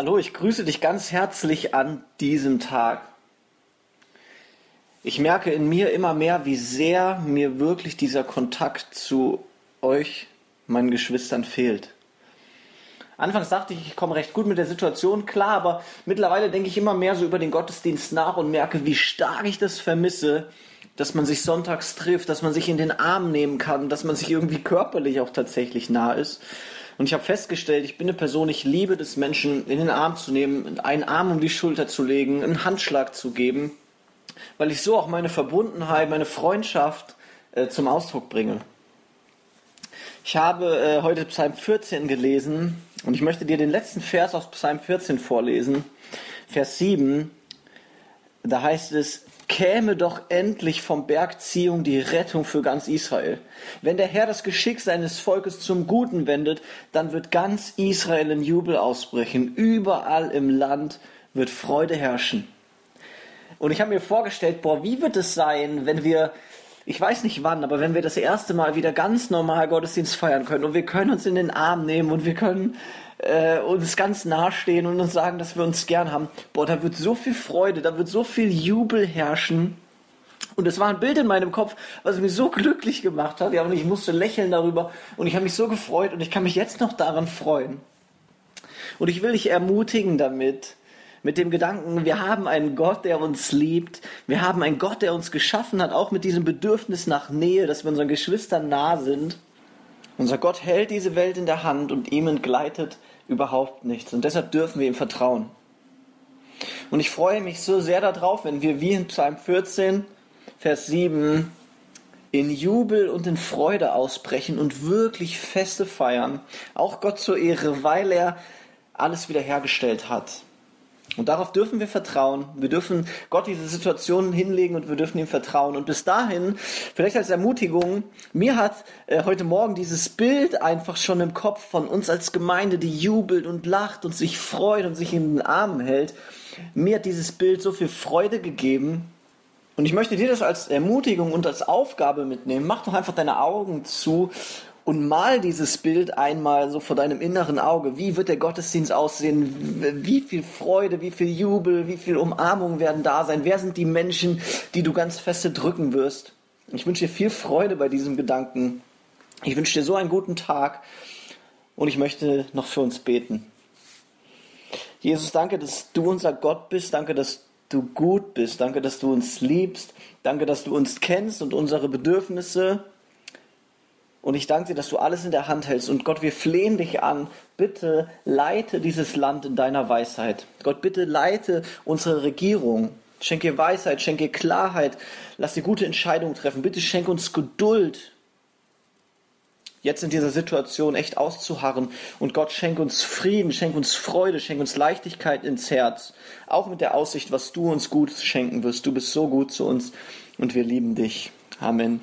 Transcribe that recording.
Hallo, ich grüße dich ganz herzlich an diesem Tag. Ich merke in mir immer mehr, wie sehr mir wirklich dieser Kontakt zu euch, meinen Geschwistern, fehlt. Anfangs dachte ich, ich komme recht gut mit der Situation klar, aber mittlerweile denke ich immer mehr so über den Gottesdienst nach und merke, wie stark ich das vermisse, dass man sich sonntags trifft, dass man sich in den Arm nehmen kann, dass man sich irgendwie körperlich auch tatsächlich nah ist. Und ich habe festgestellt, ich bin eine Person, ich liebe es, Menschen in den Arm zu nehmen, einen Arm um die Schulter zu legen, einen Handschlag zu geben, weil ich so auch meine Verbundenheit, meine Freundschaft äh, zum Ausdruck bringe. Ich habe äh, heute Psalm 14 gelesen und ich möchte dir den letzten Vers aus Psalm 14 vorlesen. Vers 7, da heißt es, käme doch endlich vom Bergziehung die Rettung für ganz Israel. Wenn der Herr das Geschick seines Volkes zum Guten wendet, dann wird ganz Israel in Jubel ausbrechen. Überall im Land wird Freude herrschen. Und ich habe mir vorgestellt, boah, wie wird es sein, wenn wir, ich weiß nicht wann, aber wenn wir das erste Mal wieder ganz normal Gottesdienst feiern können und wir können uns in den Arm nehmen und wir können äh, uns ganz nahestehen und uns sagen, dass wir uns gern haben. Boah, da wird so viel Freude, da wird so viel Jubel herrschen. Und es war ein Bild in meinem Kopf, was mich so glücklich gemacht hat. Ja, und ich musste lächeln darüber. Und ich habe mich so gefreut und ich kann mich jetzt noch daran freuen. Und ich will dich ermutigen damit, mit dem Gedanken, wir haben einen Gott, der uns liebt. Wir haben einen Gott, der uns geschaffen hat, auch mit diesem Bedürfnis nach Nähe, dass wir unseren Geschwistern nah sind. Unser Gott hält diese Welt in der Hand und ihm entgleitet überhaupt nichts. Und deshalb dürfen wir ihm vertrauen. Und ich freue mich so sehr darauf, wenn wir wie in Psalm 14, Vers 7 in Jubel und in Freude ausbrechen und wirklich Feste feiern, auch Gott zur Ehre, weil er alles wiederhergestellt hat. Und darauf dürfen wir vertrauen. Wir dürfen Gott diese Situationen hinlegen und wir dürfen ihm vertrauen. Und bis dahin, vielleicht als Ermutigung, mir hat äh, heute Morgen dieses Bild einfach schon im Kopf von uns als Gemeinde, die jubelt und lacht und sich freut und sich in den Armen hält. Mir hat dieses Bild so viel Freude gegeben. Und ich möchte dir das als Ermutigung und als Aufgabe mitnehmen. Mach doch einfach deine Augen zu und mal dieses Bild einmal so vor deinem inneren Auge. Wie wird der Gottesdienst aussehen? Wie viel Freude, wie viel Jubel, wie viel Umarmung werden da sein? Wer sind die Menschen, die du ganz feste drücken wirst? Ich wünsche dir viel Freude bei diesem Gedanken. Ich wünsche dir so einen guten Tag und ich möchte noch für uns beten. Jesus, danke, dass du unser Gott bist. Danke, dass du gut bist. Danke, dass du uns liebst. Danke, dass du uns kennst und unsere Bedürfnisse. Und ich danke dir, dass du alles in der Hand hältst. Und Gott, wir flehen dich an. Bitte leite dieses Land in deiner Weisheit. Gott, bitte leite unsere Regierung. Schenke Weisheit, schenke Klarheit. Lass sie gute Entscheidungen treffen. Bitte schenke uns Geduld. Jetzt in dieser Situation echt auszuharren. Und Gott, schenke uns Frieden, schenke uns Freude, schenke uns Leichtigkeit ins Herz. Auch mit der Aussicht, was du uns gut schenken wirst. Du bist so gut zu uns und wir lieben dich. Amen.